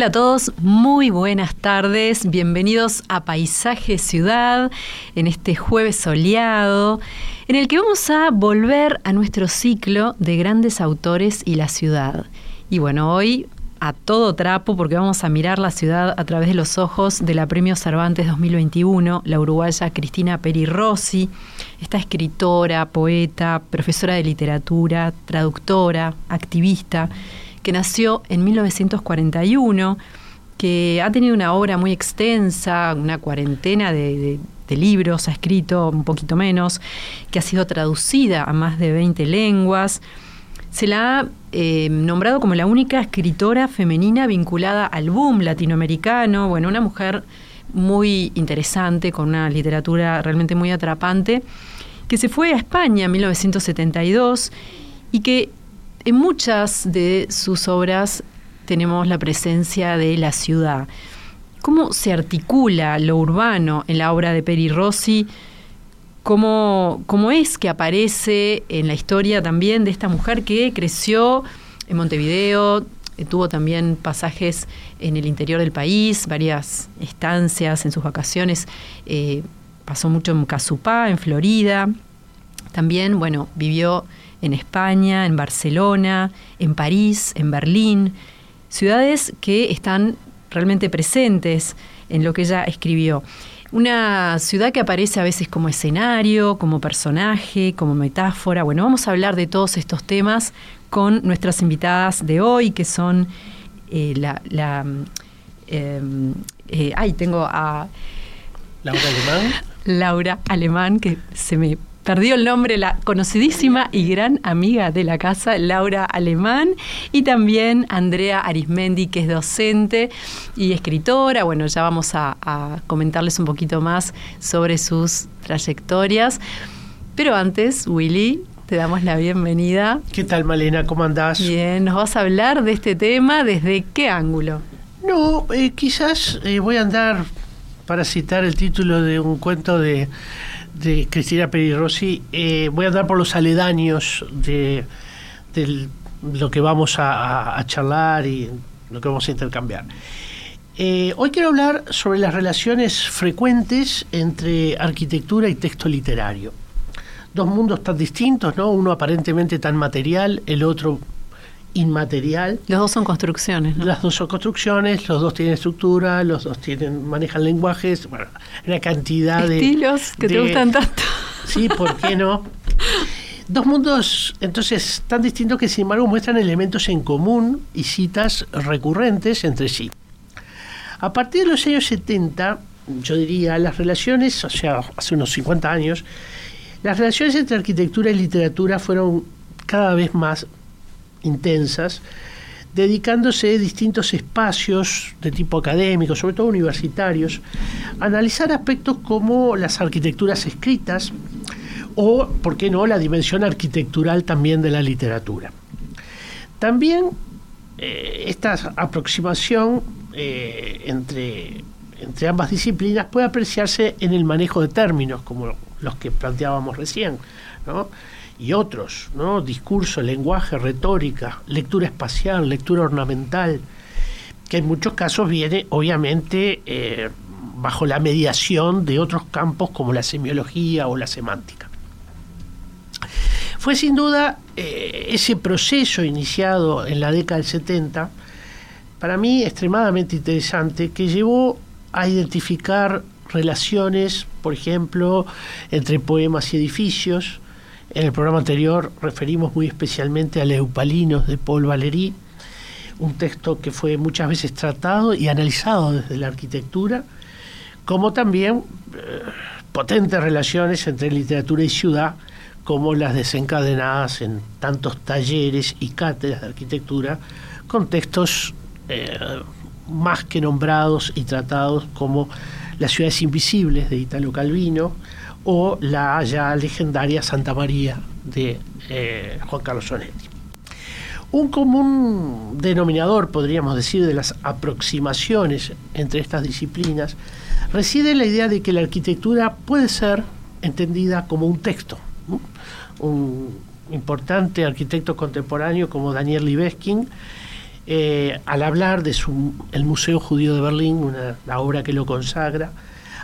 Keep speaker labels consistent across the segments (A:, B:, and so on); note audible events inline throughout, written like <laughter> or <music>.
A: Hola a todos, muy buenas tardes, bienvenidos a Paisaje Ciudad en este jueves soleado, en el que vamos a volver a nuestro ciclo de grandes autores y la ciudad. Y bueno, hoy a todo trapo porque vamos a mirar la ciudad a través de los ojos de la Premio Cervantes 2021, la uruguaya Cristina Peri Rossi, esta escritora, poeta, profesora de literatura, traductora, activista que nació en 1941, que ha tenido una obra muy extensa, una cuarentena de, libros, ha escrito un poquito menos, que ha sido traducida a más de 20 lenguas. Se la ha eh, nombrado como la única escritora femenina vinculada al boom latinoamericano, bueno, una mujer muy interesante, con una literatura realmente muy atrapante, que se fue a España en 1972 y que en muchas de sus obras tenemos la presencia de la ciudad. ¿Cómo se articula lo urbano en la obra de Peri Rossi? ¿Cómo, ¿Cómo es que aparece en la historia también de esta mujer que creció en Montevideo, eh, tuvo también pasajes en el interior del país, varias estancias en sus vacaciones, eh, pasó mucho en Casupá, en Florida, también, bueno, vivió en España, en Barcelona, en París, en Berlín, ciudades que están realmente presentes en lo que ella escribió. Una ciudad que aparece a veces como escenario, como personaje, como metáfora. Bueno, vamos a hablar de todos estos temas con nuestras invitadas de hoy, que son eh, la... la em, eh, ay, tengo a...
B: Laura Alemán.
A: Laura Alemán, que se me perdió el nombre, la conocidísima y gran amiga de la casa, Laura Alemán, y también Andrea Arismendi, que es docente y escritora. Bueno, ya vamos a, comentarles un poquito más sobre sus trayectorias. Pero antes, Willy, te damos la bienvenida.
B: ¿Qué tal, Malena? ¿Cómo andás?
A: Bien, ¿nos vas a hablar de este tema? ¿Desde qué ángulo?
B: No, eh, quizás eh, voy a andar para citar el título de un cuento de de Cristina Perirossi, eh, voy a andar por los aledaños de, lo que vamos a, charlar y lo que vamos a intercambiar. Eh, hoy quiero hablar sobre las relaciones frecuentes entre arquitectura y texto literario. Dos mundos tan distintos, ¿no? Uno aparentemente tan material, el otro inmaterial.
A: Los dos son construcciones. ¿no?
B: Las dos son construcciones, los dos tienen estructura, los dos tienen manejan lenguajes, bueno, una cantidad
A: de... Estilos que te gustan tanto.
B: Sí, ¿por qué no? <laughs> Dos mundos, entonces, tan distintos que sin embargo muestran elementos en común y citas recurrentes entre sí. A partir de los años 70, yo diría, las relaciones, o sea, hace unos 50 años, las relaciones entre arquitectura y literatura fueron cada vez más intensas, dedicándose distintos espacios de tipo académico, sobre todo universitarios, a analizar aspectos como las arquitecturas escritas o, ¿por qué no?, la dimensión arquitectural también de la literatura. También eh, esta aproximación eh, entre, entre ambas disciplinas puede apreciarse en el manejo de términos, como los que planteábamos recién, ¿no? Y otros, ¿no? Discurso, lenguaje, retórica, lectura espacial, lectura ornamental, que en muchos casos viene, obviamente, eh, bajo la mediación de otros campos como la semiología o la semántica. Fue sin duda eh, ese proceso iniciado en la década del 70, para mí extremadamente interesante, que llevó a identificar relaciones, por ejemplo, entre poemas y edificios, en el programa anterior referimos muy especialmente a Eupalinos de Paul Valéry, un texto que fue muchas veces tratado y analizado desde la arquitectura, como también eh, potentes relaciones entre literatura y ciudad, como las desencadenadas en tantos talleres y cátedras de arquitectura con textos eh, más que nombrados y tratados como Las ciudades invisibles de Italo Calvino o la ya legendaria Santa María de eh, Juan Carlos Sonetti. Un común denominador, podríamos decir, de las aproximaciones entre estas disciplinas reside en la idea de que la arquitectura puede ser entendida como un texto. Un importante arquitecto contemporáneo como Daniel Libeskind, eh, al hablar de su, el Museo Judío de Berlín, una, la obra que lo consagra,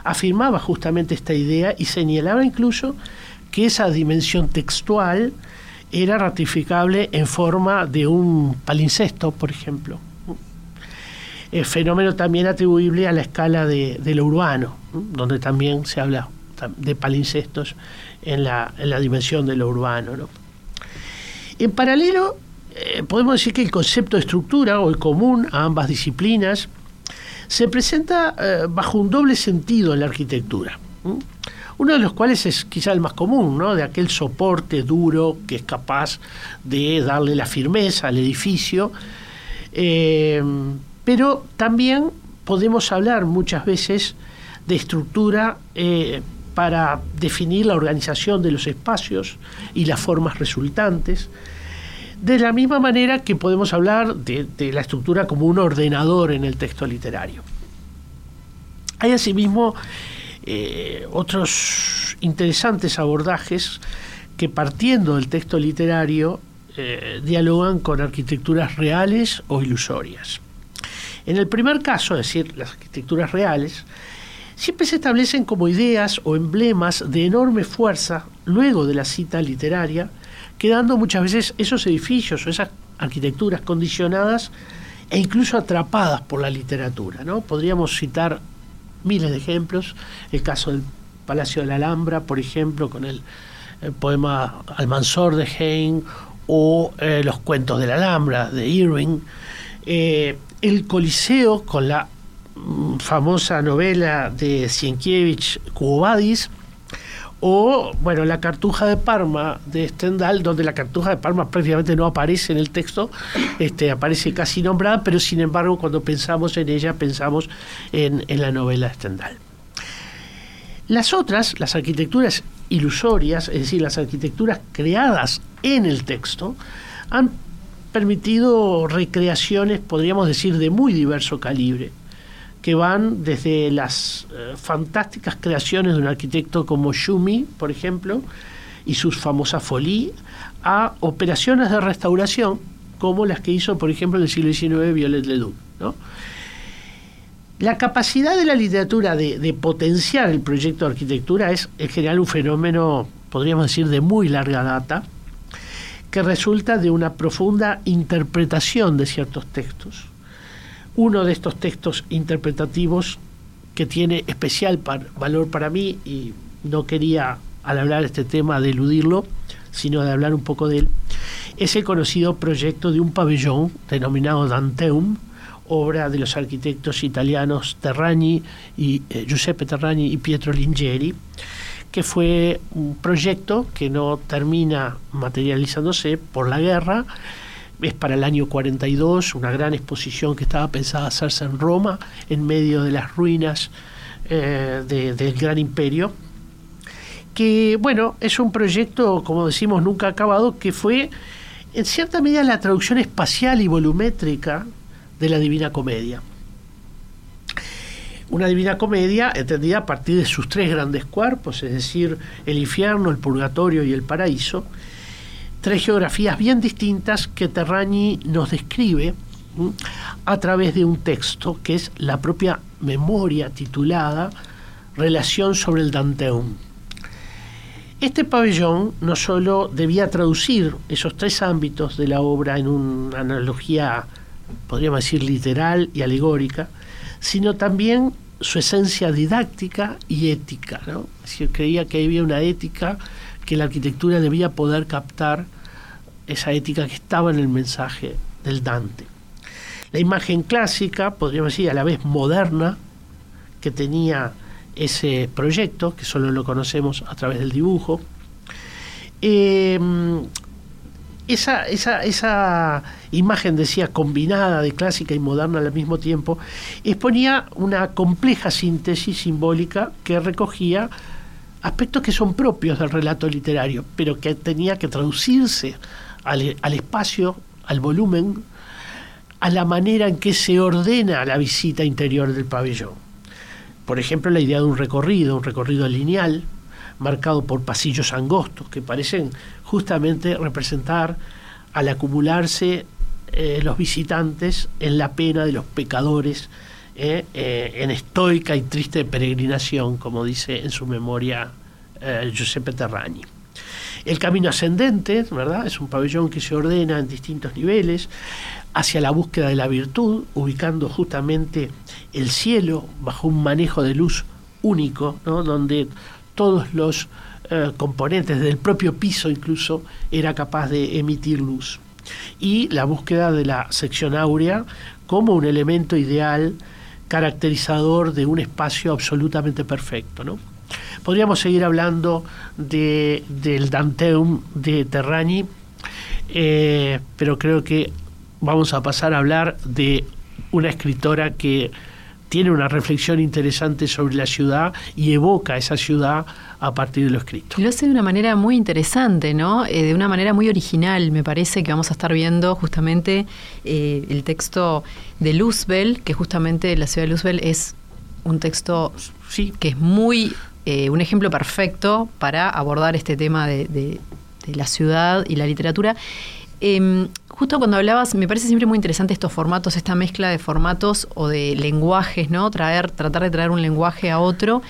B: afirmaba justamente esta idea y señalaba incluso que esa dimensión textual era ratificable en forma de un palincesto, por ejemplo. El fenómeno también atribuible a la escala de, lo urbano, donde también se habla de palincestos en la, dimensión de lo urbano. En paralelo, eh, podemos decir que el concepto de estructura o el común a ambas disciplinas se presenta eh, bajo un doble sentido en la arquitectura. Uno de los cuales es quizá el más común, ¿no? de aquel soporte duro que es capaz de darle la firmeza al edificio. Eh, pero también podemos hablar muchas veces de estructura para definir la organización de los espacios y las formas resultantes, de la misma manera que podemos hablar de, la estructura como un ordenador en el texto literario. Hay asimismo eh, otros interesantes abordajes que partiendo del texto literario eh, dialogan con arquitecturas reales o ilusorias. En el primer caso, es decir, las arquitecturas reales, siempre se establecen como ideas o emblemas de enorme fuerza luego de la cita literaria, quedando muchas veces esos edificios o esas arquitecturas condicionadas e incluso atrapadas por la literatura. ¿no? Podríamos citar miles de ejemplos, el caso del Palacio de la Alhambra, por ejemplo, con el, poema Almanzor de Heine o eh, los cuentos de la Alhambra de Irving, eh, el Coliseo con la famosa novela de Sienkiewicz, Cubadis, o bueno, la cartuja de Parma de Stendhal, donde la cartuja de Parma prácticamente no aparece en el texto, este, aparece casi nombrada, pero sin embargo cuando pensamos en ella pensamos en, en la novela de Stendhal. Las otras, las arquitecturas ilusorias, es decir, las arquitecturas creadas en el texto, han permitido recreaciones, podríamos decir, de muy diverso calibre que van desde las eh, fantásticas creaciones de un arquitecto como Schumi, por ejemplo, y sus famosas folies, a operaciones de restauración como las que hizo, por ejemplo, en el siglo XIX Violet Ledoux. La capacidad de la literatura de, de, potenciar el proyecto de arquitectura es en general un fenómeno, podríamos decir, de muy larga data, que resulta de una profunda interpretación de ciertos textos uno de estos textos interpretativos que tiene especial valor para mí y no quería al hablar este tema de eludirlo, sino de hablar un poco de él, es el conocido proyecto de un pabellón denominado Danteum, obra de los arquitectos italianos Terragni y eh, Giuseppe Terragni y Pietro Lingeri, que fue un proyecto que no termina materializándose por la guerra, es para el año 42, una gran exposición que estaba pensada hacerse en Roma, en medio de las ruinas eh, del gran imperio, que bueno, es un proyecto, como decimos, nunca acabado, que fue en cierta medida la traducción espacial y volumétrica de la Divina Comedia. Una Divina Comedia entendida a partir de sus tres grandes cuerpos, es decir, el infierno, el purgatorio y el paraíso, tres geografías bien distintas que Terragni nos describe a través de un texto que es la propia memoria titulada Relación sobre el Danteum. Este pabellón no solo debía traducir esos tres ámbitos de la obra en una analogía, podríamos decir, literal y alegórica, sino también su esencia didáctica y ética. ¿no? creía que había una ética que la arquitectura debía poder captar esa ética que estaba en el mensaje del Dante. La imagen clásica, podríamos decir a la vez moderna, que tenía ese proyecto, que solo lo conocemos a través del dibujo, Eh, esa, esa, esa imagen, decía, combinada de clásica y moderna al mismo tiempo, exponía una compleja síntesis simbólica que recogía aspectos que son propios del relato literario, pero que tenía que traducirse al, al espacio, al volumen, a la manera en que se ordena la visita interior del pabellón. Por ejemplo, la idea de un recorrido, un recorrido lineal, marcado por pasillos angostos, que parecen justamente representar al acumularse eh, los visitantes en la pena de los pecadores, eh, eh, en estoica y triste peregrinación, como dice en su memoria Giuseppe Terragni. El camino ascendente, ¿verdad? Es un pabellón que se ordena en distintos niveles hacia la búsqueda de la virtud, ubicando justamente el cielo bajo un manejo de luz único, ¿no? donde todos los eh, componentes del propio piso incluso era capaz de emitir luz. Y la búsqueda de la sección áurea como un elemento ideal caracterizador de un espacio absolutamente perfecto. ¿no? Podríamos seguir hablando de, del Danteum de Terrani, eh, pero creo que vamos a pasar a hablar de una escritora que tiene una reflexión interesante sobre la ciudad y evoca esa ciudad a partir de lo escrito.
A: Lo hace de una manera muy interesante, ¿no? Eh, de una manera muy original. Me parece que vamos a estar viendo justamente eh, el texto de Luzbel, que justamente la ciudad de Luzbel es un texto sí. que es muy eh, un ejemplo perfecto para abordar este tema de, la ciudad y la literatura. Em, justo cuando hablabas, me parece siempre muy interesante estos formatos, esta mezcla de formatos o de lenguajes, ¿no? Traer, tratar de traer un lenguaje a otro.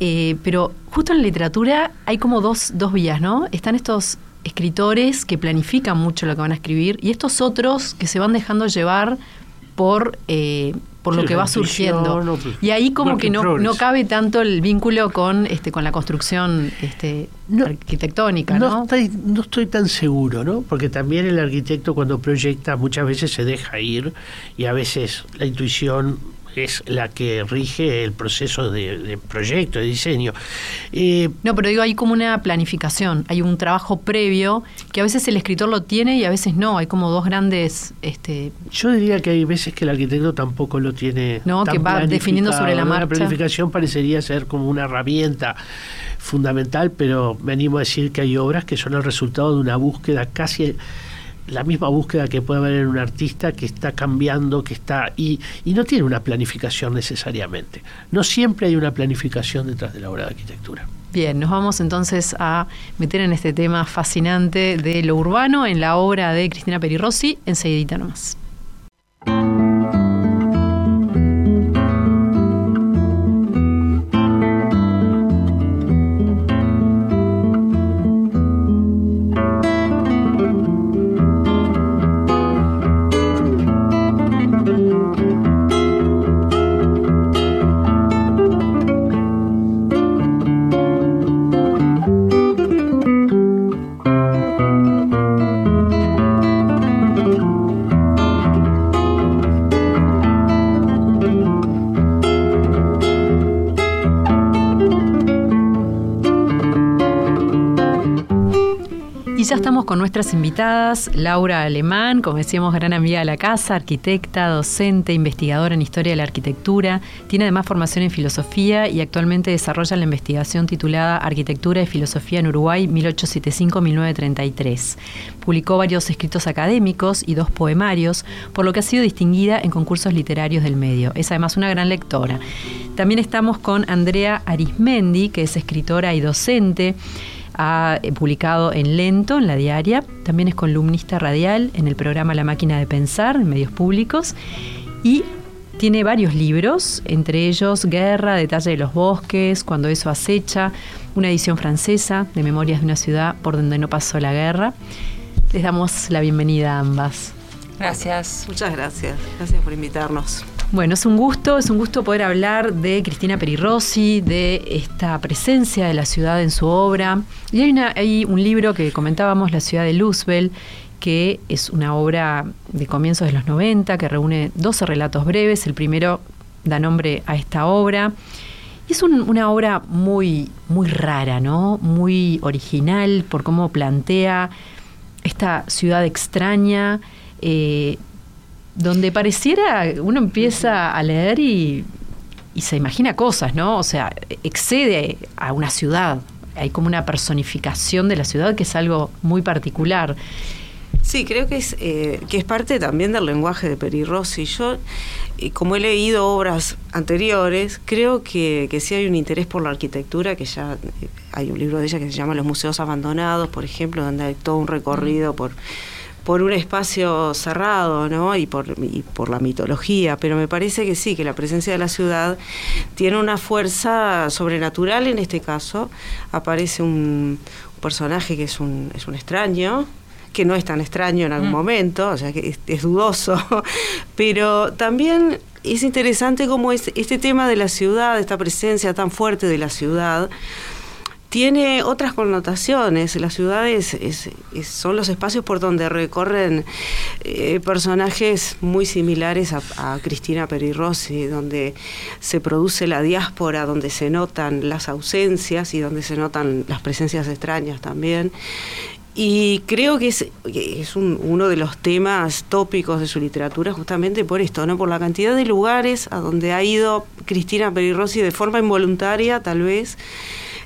A: Eh, pero justo en la literatura hay como dos, dos vías, ¿no? Están estos escritores que planifican mucho lo que van a escribir y estos otros que se van dejando llevar por eh, por lo que va surgiendo. y ahí como que no, no cabe tanto el vínculo con este con la construcción este, arquitectónica, ¿no?
B: No estoy, tan seguro, ¿no? Porque también el arquitecto cuando proyecta muchas veces se deja ir y a veces la intuición es la que rige el proceso de, proyecto, de diseño.
A: Eh, no, pero digo, hay como una planificación, hay un trabajo previo que a veces el escritor lo tiene y a veces no, hay como dos grandes... Este,
B: Yo diría que hay veces que el arquitecto tampoco lo tiene...
A: No, que va definiendo sobre la marcha.
B: La planificación parecería ser como una herramienta fundamental, pero me animo a decir que hay obras que son el resultado de una búsqueda casi la misma búsqueda que puede haber en un artista que está cambiando, que está y, y no tiene una planificación necesariamente. No siempre hay una planificación detrás de la obra de arquitectura.
A: Bien, nos vamos entonces a meter en este tema fascinante de lo urbano en la obra de Cristina Perirossi, enseguidita nomás. Nuestras invitadas, Laura Alemán, como decíamos, gran amiga de la casa, arquitecta, docente, investigadora en historia de la arquitectura, tiene además formación en filosofía y actualmente desarrolla la investigación titulada Arquitectura y Filosofía en Uruguay 1875-1933. Publicó varios escritos académicos y dos poemarios, por lo que ha sido distinguida en concursos literarios del medio. Es además una gran lectora. También estamos con Andrea Arismendi, que es escritora y docente ha eh, publicado en Lento, en la diaria, también es columnista radial en el programa La máquina de pensar, en medios públicos, y tiene varios libros, entre ellos Guerra, Detalle de los Bosques, Cuando eso acecha, una edición francesa de Memorias de una ciudad por donde no pasó la guerra. Les damos la bienvenida a ambas.
C: Gracias, muchas gracias. Gracias por invitarnos.
A: Bueno, es un gusto, es un gusto poder hablar de Cristina Perirossi, de esta presencia de la ciudad en su obra. Y hay, un libro que comentábamos, La ciudad de Luzbel, que es una obra de comienzos de los 90, que reúne 12 relatos breves. El primero da nombre a esta obra. es una obra muy, muy rara, ¿no? Muy original por cómo plantea esta ciudad extraña, eh, donde pareciera, uno empieza a leer y, y se imagina cosas, ¿no? O sea, excede a una ciudad. Hay como una personificación de la ciudad que es algo muy particular.
C: Sí, creo que es, eh, que es parte también del lenguaje de Peri Rossi. Yo, eh, como he leído obras anteriores, creo que, que sí hay un interés por la arquitectura, que ya eh, hay un libro de ella que se llama Los Museos Abandonados, por ejemplo, donde hay todo un recorrido por por un espacio cerrado, ¿no? Y por, y por la mitología, pero me parece que sí, que la presencia de la ciudad tiene una fuerza sobrenatural en este caso. Aparece un personaje que es un, es un extraño, que no es tan extraño en algún mm. momento, o sea que es, dudoso, <laughs> pero también es interesante cómo es, este tema de la ciudad, esta presencia tan fuerte de la ciudad, tiene otras connotaciones. Las ciudades son los espacios por donde recorren eh, personajes muy similares a, a Cristina Perirossi, donde se produce la diáspora, donde se notan las ausencias y donde se notan las presencias extrañas también. Y creo que es, es uno de los temas tópicos de su literatura justamente por esto, ¿no? por la cantidad de lugares a donde ha ido Cristina Perirossi de forma involuntaria, tal vez.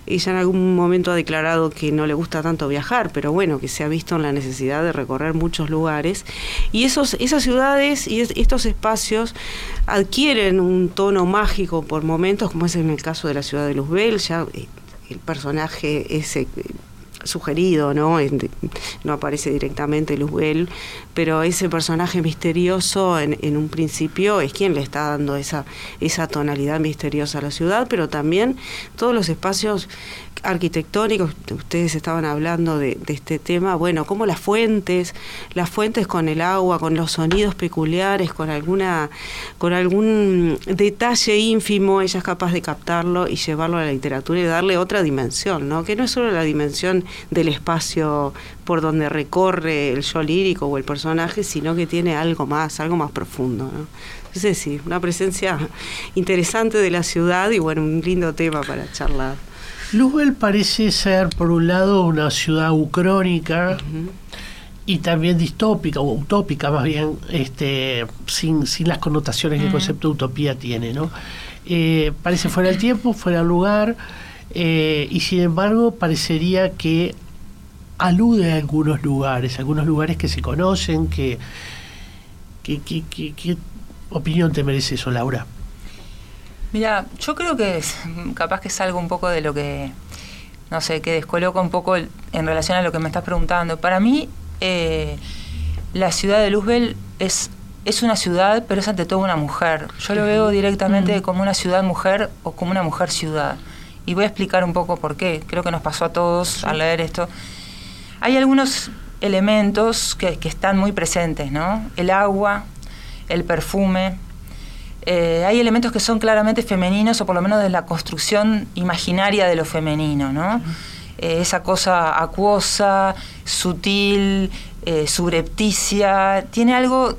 C: Ella en algún momento ha declarado que no le gusta tanto viajar, pero bueno, que se ha visto en la necesidad de recorrer muchos lugares. Y esos, esas ciudades y estos espacios adquieren un tono mágico por momentos, como es en el caso de la ciudad de Luzbel, ya eh, el personaje ese sugerido, ¿no? No aparece directamente Luzbel, pero ese personaje misterioso en, en, un principio es quien le está dando esa, esa tonalidad misteriosa a la ciudad, pero también todos los espacios arquitectónicos, ustedes estaban hablando de, este tema, bueno, como las fuentes, las fuentes con el agua, con los sonidos peculiares, con alguna, con algún detalle ínfimo, ella es capaz de captarlo y llevarlo a la literatura y darle otra dimensión, ¿no? Que no es solo la dimensión del espacio por donde recorre el yo lírico o el personaje, sino que tiene algo más, algo más profundo. Entonces sí, una presencia interesante de la ciudad y bueno, un lindo tema para charlar.
B: Luzbel parece ser, por un lado, una ciudad ucrónica y también distópica, o utópica más bien, este, sin, sin las connotaciones que el concepto de utopía tiene. ¿no? Eh, parece fuera del tiempo, fuera del lugar, eh, y sin embargo parecería que alude a algunos lugares, algunos lugares que se conocen, que, que, que, que ¿qué opinión te merece eso, Laura?
D: Mira, yo creo que es, capaz que es algo un poco de lo que, no sé, que descoloca un poco en relación a lo que me estás preguntando. Para mí, eh, la ciudad de Luzbel es, es una ciudad, pero es ante todo una mujer. Yo lo veo directamente como una ciudad-mujer o como una mujer-ciudad. Y voy a explicar un poco por qué. Creo que nos pasó a todos al leer esto. Hay algunos elementos que, que están muy presentes, ¿no? El agua, el perfume, eh, hay elementos que son claramente femeninos o por lo menos de la construcción imaginaria de lo femenino, ¿no? Eh, esa cosa acuosa, sutil, eh, subrepticia, tiene algo,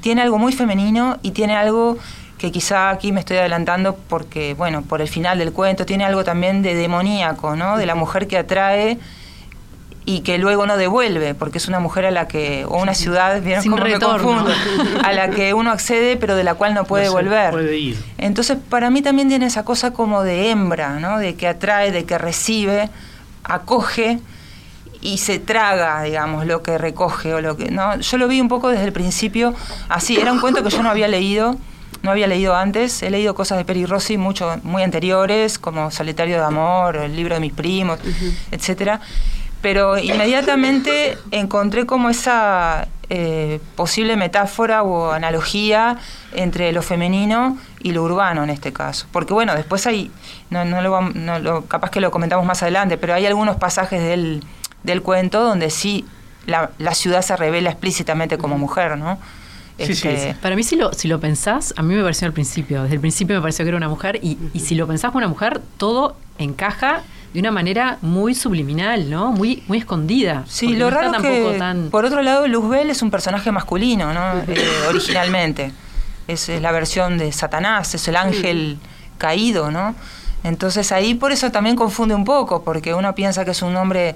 D: tiene algo muy femenino y tiene algo que quizá aquí me estoy adelantando porque, bueno, por el final del cuento, tiene algo también de demoníaco, ¿no? De la mujer que atrae y que luego no devuelve, porque es una mujer a la que, o una ciudad, ¿vieron cómo me confundo? A la que uno accede, pero de la cual no puede volver.
B: Puede ir.
D: Entonces, para mí también tiene esa cosa como de hembra, ¿no? De que atrae, de que recibe, acoge y se traga, digamos, lo que recoge o lo que, ¿no? Yo lo vi un poco desde el principio así, era un cuento que yo no había leído, no había leído antes, he leído cosas de Peri Rossi mucho, muy anteriores, como Solitario de Amor, el libro de mis primos, etcétera pero inmediatamente encontré como esa eh, posible metáfora o analogía entre lo femenino y lo urbano en este caso. Porque bueno, después hay, no, no, lo, no lo, capaz que lo comentamos más adelante, pero hay algunos pasajes del, del cuento donde sí la, la, ciudad se revela explícitamente como mujer, ¿no?
A: Sí, sí, este, Para mí, si lo, si lo pensás, a mí me pareció al principio, desde el principio me pareció que era una mujer, y, y si lo pensás como una mujer, todo encaja de una manera muy subliminal, ¿no? Muy, muy escondida.
D: Sí, lo raro que, por otro lado, Luzbel es un personaje masculino, ¿no? Eh, originalmente. Es, la versión de Satanás, es el ángel caído, ¿no? Entonces ahí por eso también confunde un poco, porque uno piensa que es un nombre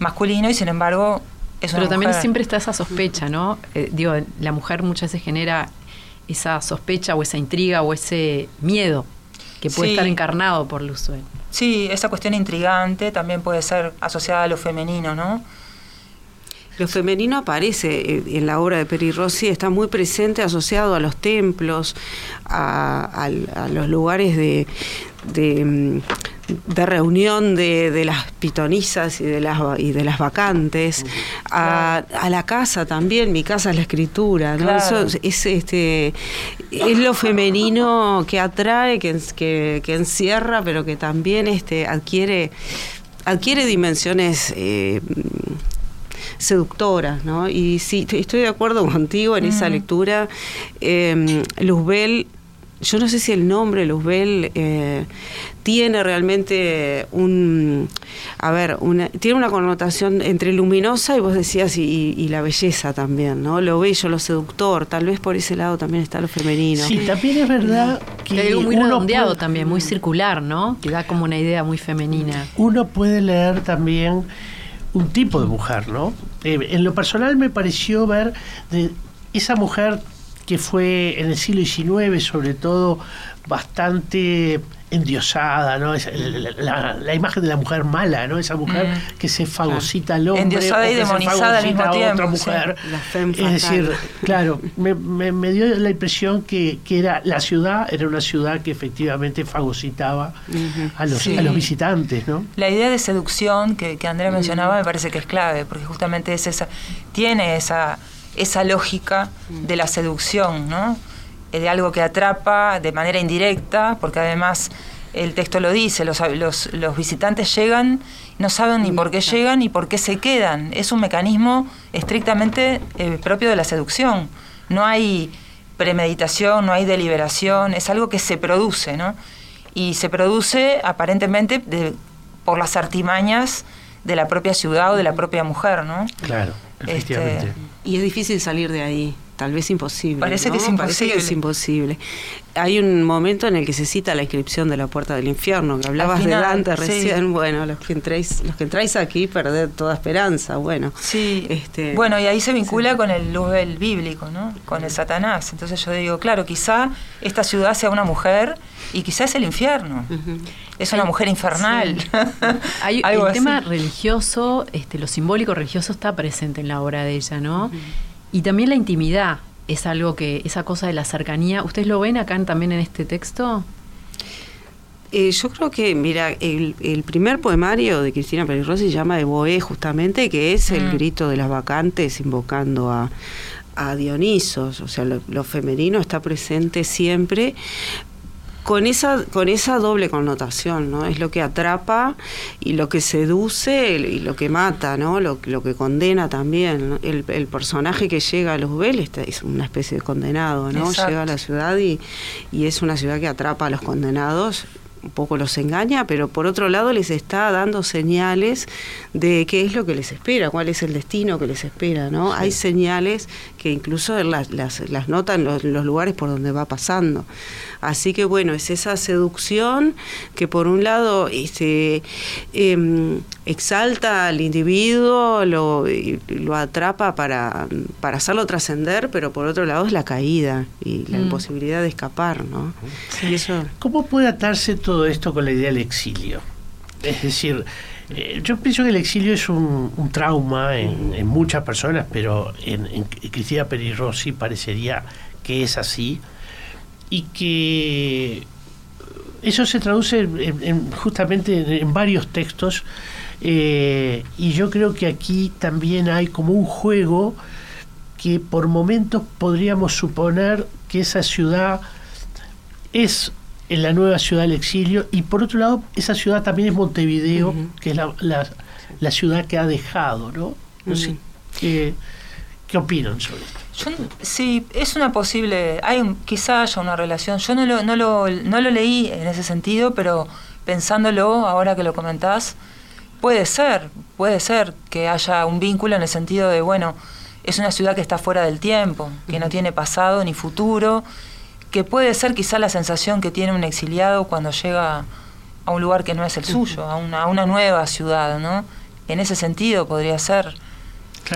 D: masculino y sin embargo es una
A: Pero también
D: mujer.
A: siempre está esa sospecha, ¿no? Eh, digo, la mujer muchas veces genera esa sospecha o esa intriga o ese miedo que puede
D: Sí.
A: estar encarnado por Luzuel.
D: Sí, esa cuestión intrigante también puede ser asociada a lo femenino, ¿no?
C: Lo femenino aparece eh, en la obra de Peri Rossi, está muy presente, asociado a los templos, a, los lugares de, de, mm, de reunión de, de las pitonisas y de las, y de las vacantes, a, a la casa también, mi casa es la escritura, ¿no?
D: Claro.
C: Eso es, este, es lo femenino que atrae, que, que, que encierra, pero que también este, adquiere, adquiere dimensiones... eh, seductoras, ¿no? Y sí, estoy de acuerdo contigo en esa lectura. Eh, Luzbel, yo no sé si el nombre Luzbel eh, tiene realmente un, a ver, una, tiene una connotación entre luminosa y vos decías y, y la belleza también, ¿no? Lo bello, lo seductor, tal vez por ese lado también está lo femenino.
B: Sí, también es verdad que
A: Que algo muy redondeado
B: puede-
A: también, muy circular, ¿no? Que da como una idea muy femenina.
B: uno puede leer también un tipo de mujer, ¿no? Eh, en lo personal me pareció ver de esa mujer que fue en el siglo XIX, sobre todo, bastante endiosada, ¿no? La, la- la imagen de la mujer mala, ¿no? Esa mujer
D: Mm.
B: que se fagocita al hombre
D: Endiosada y demonizada al
B: fagocita
D: mismo
B: a otra
D: tiempo,
B: mujer.
C: sí. La femme
B: es decir, claro, me, me- me dio la impresión que, que era la ciudad, era una ciudad que efectivamente fagocitaba a, los,
D: Sí.
B: a los visitantes, ¿no?
D: La idea de seducción que, que Andrea mencionaba me parece que es clave, porque justamente es esa, tiene esa, esa lógica de la seducción, ¿no? Eh, De algo que atrapa de manera indirecta, porque además el texto lo dice, los, los, los visitantes llegan, no saben ni por qué llegan ni por qué se quedan. Es un mecanismo estrictamente eh, propio de la seducción. No hay premeditación, no hay deliberación, es algo que se produce, ¿no? Y se produce aparentemente de- por las artimañas de la propia ciudad o de la propia mujer, ¿no?
B: Claro,
D: Este,
B: efectivamente.
C: Y es difícil salir de ahí, tal vez imposible.
D: Parece
C: ¿no?
D: que es
C: Parece que es imposible. Hay un momento en el que se cita la inscripción de la puerta del infierno, que hablabas
D: final,
C: de Dante
D: sí.
C: recién. Bueno, los que entráis, los que entráis aquí perded toda esperanza. Bueno,
D: Sí,
C: Este,
D: bueno, y ahí se vincula con el Luzbel bíblico, ¿no? Con el Satanás. Entonces yo digo, claro, quizá esta ciudad sea una mujer y quizá es el infierno. Es una mujer infernal. <laughs>
A: Hay,
D: Algo
A: el
D: así.
A: tema religioso, este, lo simbólico religioso está presente en la obra de ella, ¿no? Y también la intimidad es algo que, esa cosa de la cercanía, ¿ustedes lo ven acá en- también en este texto?
C: Eh, yo creo que, mira, el, el primer poemario de Cristina Peri Rossi se llama Boé, justamente, que es el
D: Mm.
C: grito de las vacantes invocando a, a Dionisos. O sea, lo, lo femenino está presente siempre. Con esa, con esa doble connotación, ¿no? Es lo que atrapa y lo que seduce y lo que mata, ¿no? Lo, lo que condena también. ¿no? El, el personaje que llega a Luzbel está- es una especie de condenado, ¿no?
D: Exacto.
C: Llega a la ciudad y, y es una ciudad que atrapa a los condenados un poco los engaña, pero por otro lado les está dando señales de qué es lo que les espera, cuál es el destino que les espera, ¿no? Hay señales que incluso las, las, las nota en los, los lugares por donde va pasando. Así que bueno, es esa seducción que por un lado este, em, exalta al individuo, lo, y lo atrapa para, para hacerlo trascender, pero por otro lado es la caída y la
D: Mm.
C: imposibilidad de escapar, ¿no? Y eso...
B: ¿Cómo puede atarse todo esto con la idea del exilio? Es decir, eh, yo pienso que el exilio es un, un trauma en, en muchas personas, pero en, en Cristina Peri Rossi parecería que es así y que eso se traduce en- en- justamente en, varios textos eh, y yo creo que aquí también hay como un juego que por momentos podríamos suponer que esa ciudad es en la nueva ciudad del exilio y por otro lado esa ciudad también es Montevideo, que es la, la- la ciudad que ha dejado, ¿no? No sé,
C: Ujú.
B: ¿Qué, opinan sobre esto?
D: Yo, sí, es una posible, hay un- quizá haya una relación. Yo no lo, no, lo, no lo leí en ese sentido, pero pensándolo, ahora que lo comentás, puede ser, puede ser que haya un vínculo en el sentido de, bueno, es una ciudad que está fuera del tiempo, que no tiene pasado ni futuro, que puede ser quizá la sensación que tiene un exiliado cuando llega a un lugar que no es el suyo, a una, a una nueva ciudad, ¿no? En ese sentido podría ser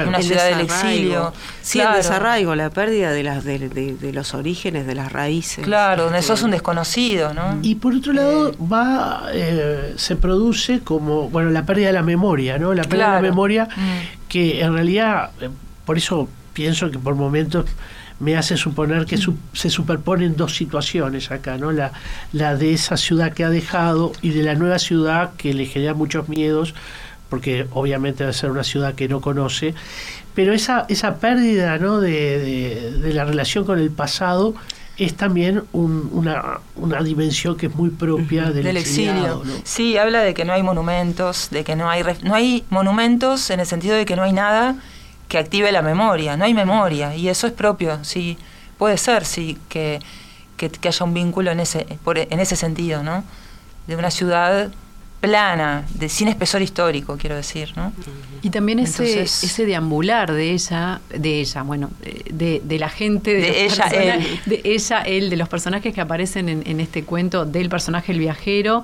D: una
C: El
D: ciudad del exilio.
C: Sí,
D: Claro.
C: el desarraigo, la pérdida de, las, de, de- de los orígenes, de las raíces.
D: Claro, donde
C: Este,
D: sos un desconocido, ¿no?
B: Y por otro lado, va eh, se produce como, bueno, la pérdida de la memoria, ¿no? La pérdida de la memoria
D: Mm.
B: que en realidad, eh, por eso pienso que por momentos me hace suponer que su- se superponen dos situaciones acá, ¿no? La, la de esa ciudad que ha dejado y de la nueva ciudad que le genera muchos miedos, porque obviamente debe ser una ciudad que no conoce, pero esa, esa pérdida ¿no? de, de- de la relación con el pasado es también un- una, una dimensión que es muy propia del,
D: del exilio.
B: ¿no?
D: Sí, habla de que no hay monumentos, de que no hay no hay monumentos en el sentido de que no hay nada que active la memoria, no hay memoria y eso es propio, sí, puede ser, sí, que, que, que haya un vínculo en ese por, en ese sentido, ¿no? De una ciudad plana, de sin espesor histórico, quiero decir, ¿no?
A: Y también ese,
D: Entonces-
A: ese deambular de ella, de ella, bueno, de, de la gente, de,
D: ella, él.
A: de ella, él, de los personajes que aparecen en, en este cuento del personaje el viajero,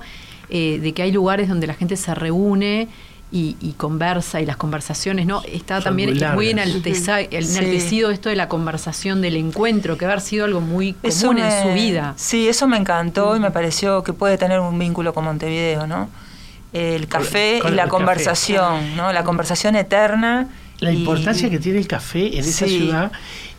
A: eh, de que hay lugares donde la gente se reúne y, y conversa y las conversaciones, ¿no? Está
B: Son
A: también
B: muy
D: Sí.
A: enaltecido esto de la conversación, del encuentro, que haber sido algo muy común en su vida.
D: Sí, eso me encantó y me pareció que puede tener un vínculo con Montevideo, ¿no? El café
B: con
D: y la
B: el café.
D: conversación, ¿no? La conversación eterna.
B: La
D: y-
B: importancia que tiene el café en esa
D: Sí.
B: ciudad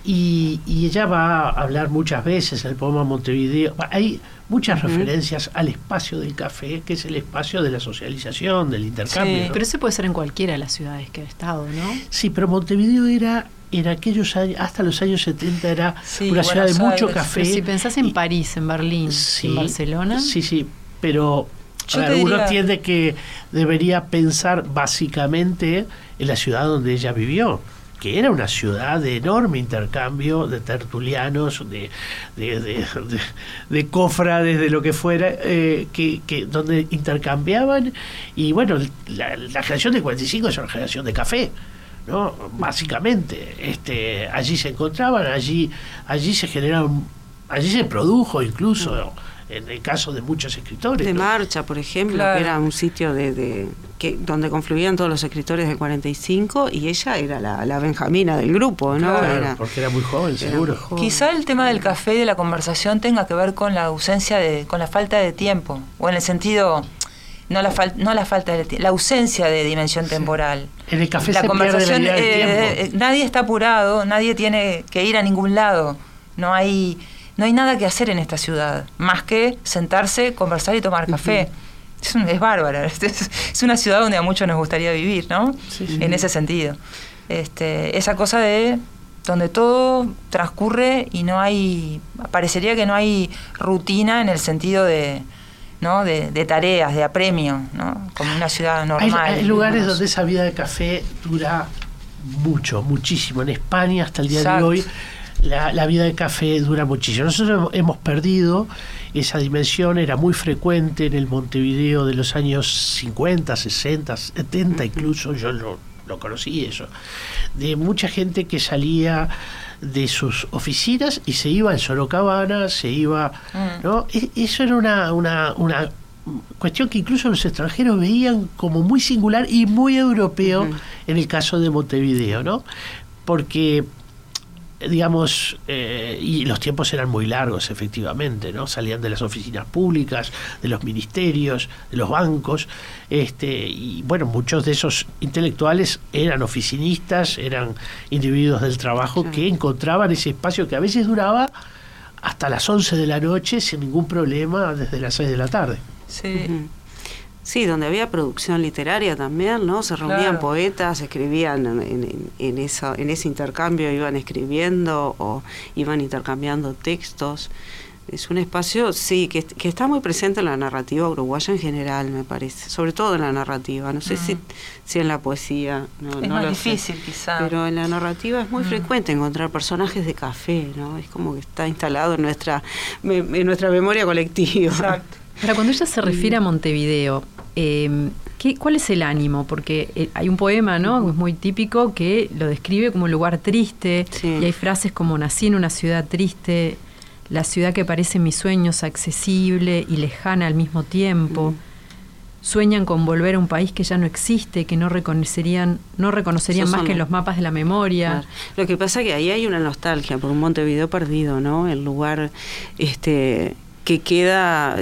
B: y, y ella va a hablar muchas veces en el poema Montevideo. Hay muchas referencias al espacio del café, que es el espacio de la socialización, del intercambio.
D: Sí.
B: ¿no?
A: Pero eso puede ser en cualquiera de las ciudades que ha estado, ¿no?
B: Sí, pero Montevideo era en aquellos años, hasta los años 70 era
D: Sí,
B: una ciudad de mucho
D: Aires.
B: café.
A: Pero si pensás en
B: y-
A: París, en Berlín,
B: Sí,
A: en Barcelona,
B: Sí, sí, pero
D: Yo
B: a ver, uno entiende que debería pensar básicamente en la ciudad donde ella vivió que era una ciudad de enorme intercambio de tertulianos, de, de, de, de- de cofrades, de lo que fuera, eh, que, que donde intercambiaban. Y bueno, la, la generación de 45 es una generación de café. ¿no? Básicamente, este, allí se encontraban, allí, allí se generaron, allí se produjo incluso, en el caso de muchos escritores.
C: De
B: ¿no?
C: marcha, por ejemplo,
D: Claro.
C: que era un sitio de, de- que donde confluían todos los escritores del 45 y ella era la, la Benjamina del grupo, ¿no?
B: Claro,
C: Era-
B: porque era muy joven,
C: era
B: seguro.
C: muy joven.
D: Quizá el tema del café y de la conversación tenga que ver con la ausencia de, con la falta de tiempo, o en el sentido, no la, fal- no la falta de la ausencia de dimensión temporal.
B: En el café
D: la
B: se pierde la
D: conversación,
B: idea del
D: eh,
B: tiempo.
D: eh, nadie está apurado, nadie tiene que ir a ningún lado, no hay, no hay nada que hacer en esta ciudad, más que sentarse, conversar y tomar café. Es, un- es bárbara, <laughs> es, es una ciudad donde a muchos nos gustaría vivir, ¿no?
B: Sí, sí.
D: En ese sentido. Este, esa cosa de donde todo transcurre y no hay, parecería que no hay rutina en el sentido de, ¿no? de, de tareas, de apremio, ¿no? Como una ciudad normal.
B: hay lugares donde esa vida de café dura mucho, muchísimo. En España hasta el día de hoy la, la vida de café dura muchísimo. Nosotros hemos- perdido esa dimensión, era muy frecuente en el Montevideo de los años 50, 60, 70 incluso, yo lo, lo conocí eso, de mucha gente que salía de sus oficinas y se iba en Sorocabana, se iba,
D: Mm.
B: ¿no? E- Eso era una, una, una cuestión que incluso los extranjeros veían como muy singular y muy europeo en el caso de Montevideo, ¿no? Porque digamos, eh, y los tiempos eran muy largos, efectivamente, ¿no? Salían de las oficinas públicas, de los ministerios, de los bancos, este, y bueno, muchos de esos intelectuales eran oficinistas, eran individuos del trabajo
C: Claro.
B: que encontraban ese espacio que a veces duraba hasta las 11 de la noche sin ningún problema desde las 6 de la tarde.
D: Sí.
C: Sí, donde había producción literaria también, ¿no? Se reunían
D: Claro.
C: poetas, escribían en, en- en esa- en ese intercambio, iban escribiendo o iban intercambiando textos. Es un espacio, sí, que, que está muy presente en la narrativa uruguaya en general, me parece. Sobre todo en la narrativa. No sé si,
D: Mm.
C: si en la poesía. No,
D: Es
C: no
D: más
C: lo sé.
D: difícil, quizá.
C: Pero en la narrativa es muy
D: Mm.
C: frecuente encontrar personajes de café, ¿no? Es como que está instalado en nuestra, me- en nuestra memoria colectiva.
D: Exacto.
A: Ahora, cuando ella se refiere a Montevideo, eh, ¿qué, ¿cuál es el ánimo? Porque eh, hay un poema, ¿no? Es muy típico que lo describe como un lugar triste
C: Sí.
A: y hay frases como nací en una ciudad triste, la ciudad que parece en mis sueños accesible y lejana al mismo tiempo. sueñan con volver a un país que ya no existe, que no reconocerían, no reconocerían más que en los mapas de la memoria.
C: Lo que pasa es que ahí hay una nostalgia por un Montevideo perdido, ¿no? El lugar este que queda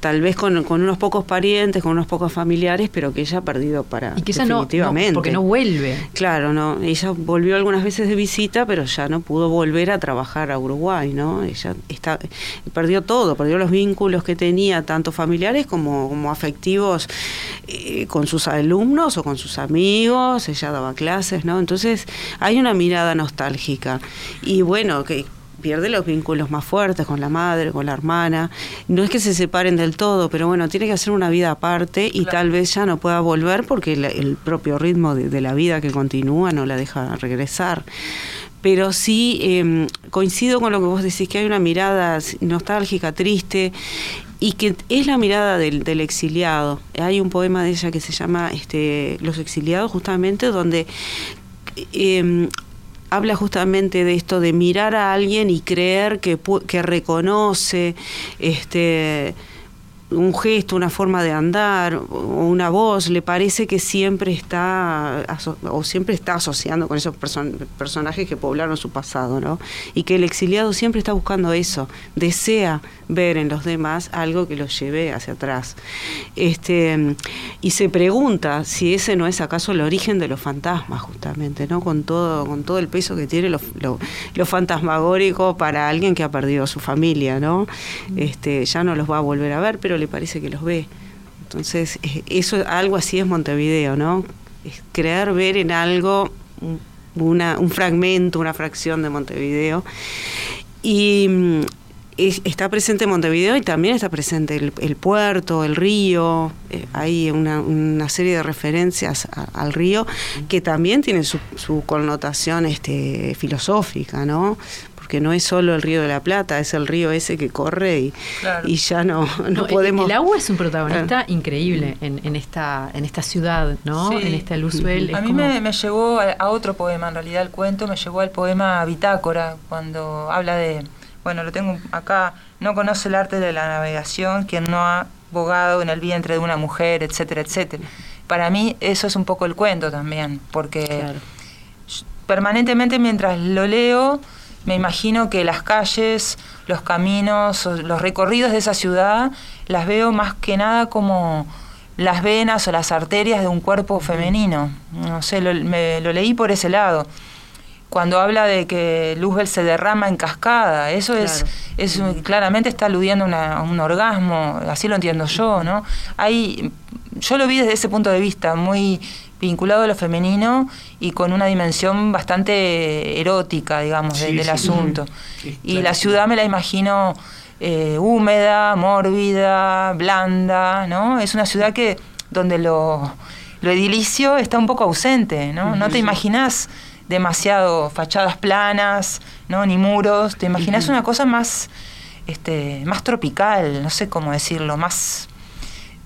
C: tal vez con, unos pocos parientes, con unos pocos familiares, pero que ella ha perdido para
A: y que ella definitivamente. No, porque no vuelve.
C: Claro, no, ella volvió algunas veces de visita, pero ya no pudo volver a trabajar a Uruguay, ¿no? Ella está perdió todo, perdió los vínculos que tenía tanto familiares como, como afectivos eh, con sus alumnos o con sus amigos, ella daba clases, ¿no? Entonces, hay una mirada nostálgica. Y bueno, que pierde los vínculos más fuertes con la madre, con la hermana. No es que se separen del todo, pero bueno, tiene que hacer una vida aparte y tal vez ya no pueda volver porque el propio ritmo de, la vida que continúa no la deja regresar. Pero sí em, coincido con lo que vos decís, que hay una mirada nostálgica, triste, y que es la mirada del, del, exiliado. Hay un poema de ella que se llama este, Los exiliados, justamente, donde eh, habla justamente de esto de mirar a alguien y creer que, que reconoce este un gesto, una forma de andar o una voz, le parece que siempre está o siempre está asociando con esos personajes que poblaron su pasado, ¿no? Y que el exiliado siempre está buscando eso, desea ver en los demás algo que los lleve hacia atrás. Este y se pregunta si ese no es acaso el origen de los fantasmas justamente, ¿no? Con todo con todo el peso que tiene lo, fantasmagórico para alguien que ha perdido a su familia, ¿no? Este ya no los va a volver a ver, pero le parece que los ve. Entonces, eso algo así es Montevideo, ¿no? Es creer ver en algo una, un fragmento, una fracción de Montevideo. Y mm, está presente Montevideo y también está presente el, puerto, el río, eh, hay una, una, serie de referencias al río que también tienen su, su, connotación este, filosófica, ¿no? Que no es solo el río de la Plata, es el río ese que corre y, y ya no, no, podemos...
A: El, agua es un protagonista increíble en, en, esta, en esta ciudad, ¿no? En esta Luzbel.
D: A mí me, me, llevó a, otro poema, en realidad el cuento me llevó al poema Bitácora, cuando habla de, bueno, lo tengo acá, no conoce el arte de la navegación, quien no ha bogado en el vientre de una mujer, etcétera, etcétera. Para mí eso es un poco el cuento también, porque permanentemente mientras lo leo me imagino que las calles, los caminos, los recorridos de esa ciudad, las veo más que nada como las venas o las arterias de un cuerpo femenino. No sé, lo, me, lo leí por ese lado. Cuando habla de que Luzbel se derrama en cascada, eso es, es claramente está aludiendo a un orgasmo, así lo entiendo yo, ¿no? Hay, yo lo vi desde ese punto de vista, muy vinculado a lo femenino y con una dimensión bastante erótica, digamos, del, asunto. y la ciudad me la imagino eh, húmeda, mórbida, blanda, ¿no? Es una ciudad que donde lo, lo edilicio está un poco ausente, ¿no? No te imaginas demasiado fachadas planas, ¿no? Ni muros, te imaginas una cosa más, este, más tropical, no sé cómo decirlo, más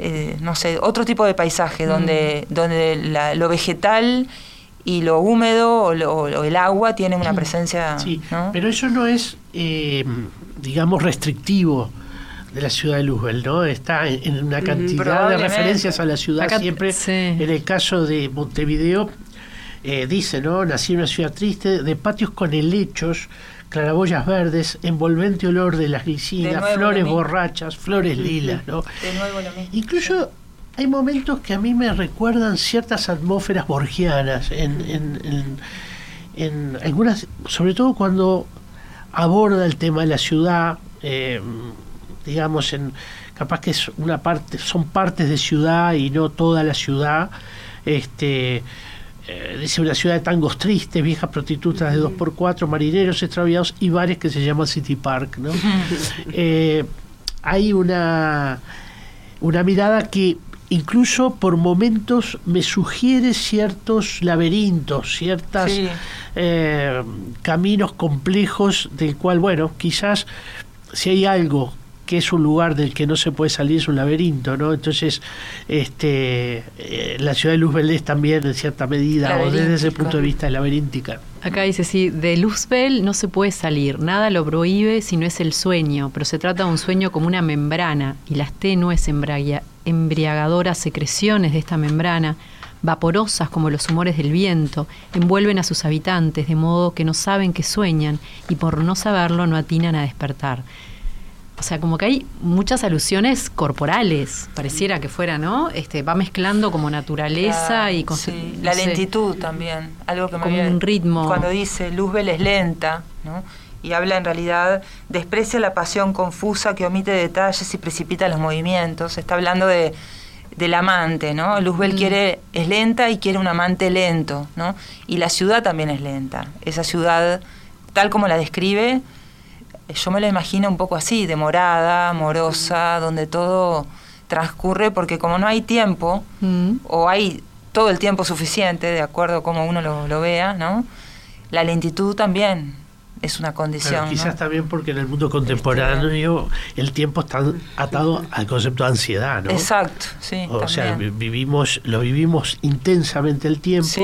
D: eh, no sé, otro tipo de paisaje, donde, mm. donde lo vegetal y lo húmedo o, el agua tienen una presencia.
B: Sí, pero eso no es, eh, digamos, restrictivo de la ciudad de Luzbel, ¿no? Está en, una cantidad de referencias a la ciudad siempre. En el caso de Montevideo, eh, dice, ¿no? Nací en una ciudad triste, de patios con helechos, claraboyas verdes, envolvente olor de las glicinas, flores borrachas, flores lilas, ¿no?
D: De nuevo lo mismo.
B: Incluso hay momentos que a mí me recuerdan ciertas atmósferas borgianas, en, en, en, algunas, sobre todo cuando aborda el tema de la ciudad, eh, digamos, en capaz que es una parte, son partes de ciudad y no toda la ciudad, este eh, dice una ciudad de tangos tristes, viejas prostitutas de 2x4, marineros extraviados y bares que se llaman City Park. ¿no? <laughs> Eh, hay una, una mirada que incluso por momentos me sugiere ciertos laberintos, ciertos eh, caminos complejos del cual, bueno, quizás si hay algo que es un lugar del que no se puede salir, es un laberinto, ¿no? Entonces, este, eh, la ciudad de Luzbel es también, en cierta medida, o desde ese punto de vista, laberíntica.
A: Acá dice, sí, de Luzbel no se puede salir, nada lo prohíbe si no es el sueño, pero se trata de un sueño como una membrana, y las tenues embriagadoras secreciones de esta membrana vaporosas como los humores del viento, envuelven a sus habitantes de modo que no saben que sueñan y por no saberlo no atinan a despertar. O sea, como que hay muchas alusiones corporales, pareciera que fuera, ¿no? Este, va mezclando como naturaleza y con
D: la lentitud también, algo que me
A: como un ritmo.
D: Cuando dice Luzbel es lenta, ¿no? Y habla en realidad, desprecia la pasión confusa que omite detalles y precipita los movimientos. Está hablando de, del amante, ¿no? Luzbel mm. quiere, es lenta y quiere un amante lento, ¿no? Y la ciudad también es lenta. Esa ciudad, tal como la describe, yo me la imagino un poco así, demorada, amorosa, donde todo transcurre, porque como no hay tiempo, mm. o hay todo el tiempo suficiente, de acuerdo a cómo uno lo, lo vea, ¿no? La lentitud también es una condición.
B: quizás también porque en el mundo contemporáneo el tiempo está atado al concepto de ansiedad, ¿no?
D: Exacto, sí.
B: O sea, vivimos, lo vivimos intensamente el tiempo,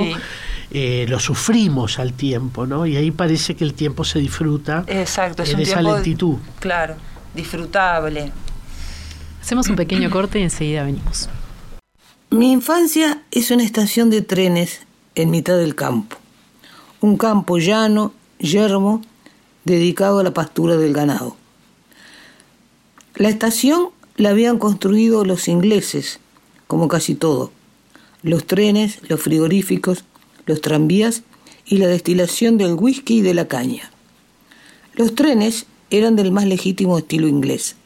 B: eh, lo sufrimos al tiempo, ¿no? Y ahí parece que el tiempo se disfruta
D: Exacto,
B: en esa lentitud.
D: Claro, disfrutable.
A: Hacemos un pequeño corte y enseguida venimos.
E: Mi infancia es una estación de trenes en mitad del campo. Un campo llano yermo dedicado a la pastura del ganado. La estación la habían construido los ingleses, como casi todo. Los trenes, los frigoríficos, los tranvías y la destilación del whisky y de la caña. Los trenes eran del más legítimo estilo inglés.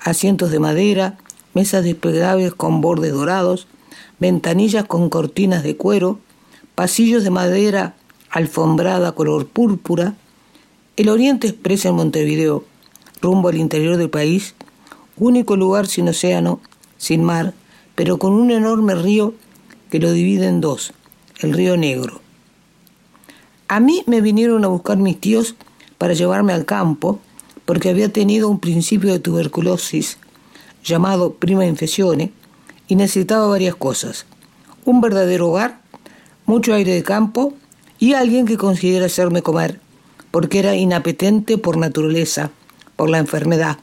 E: Asientos de madera, mesas desplegables con bordes dorados, ventanillas con cortinas de cuero, pasillos de madera alfombrada color púrpura, el Oriente Express en Montevideo, rumbo al interior del país, único lugar sin océano, sin mar, pero con un enorme río que lo divide en dos, el río Negro. A mí me vinieron a buscar mis tíos para llevarme al campo porque había tenido un principio de tuberculosis llamado prima infeccione y necesitaba varias cosas. Un verdadero hogar, mucho aire de campo y alguien que considera hacerme comer, porque era inapetente por naturaleza, por la enfermedad.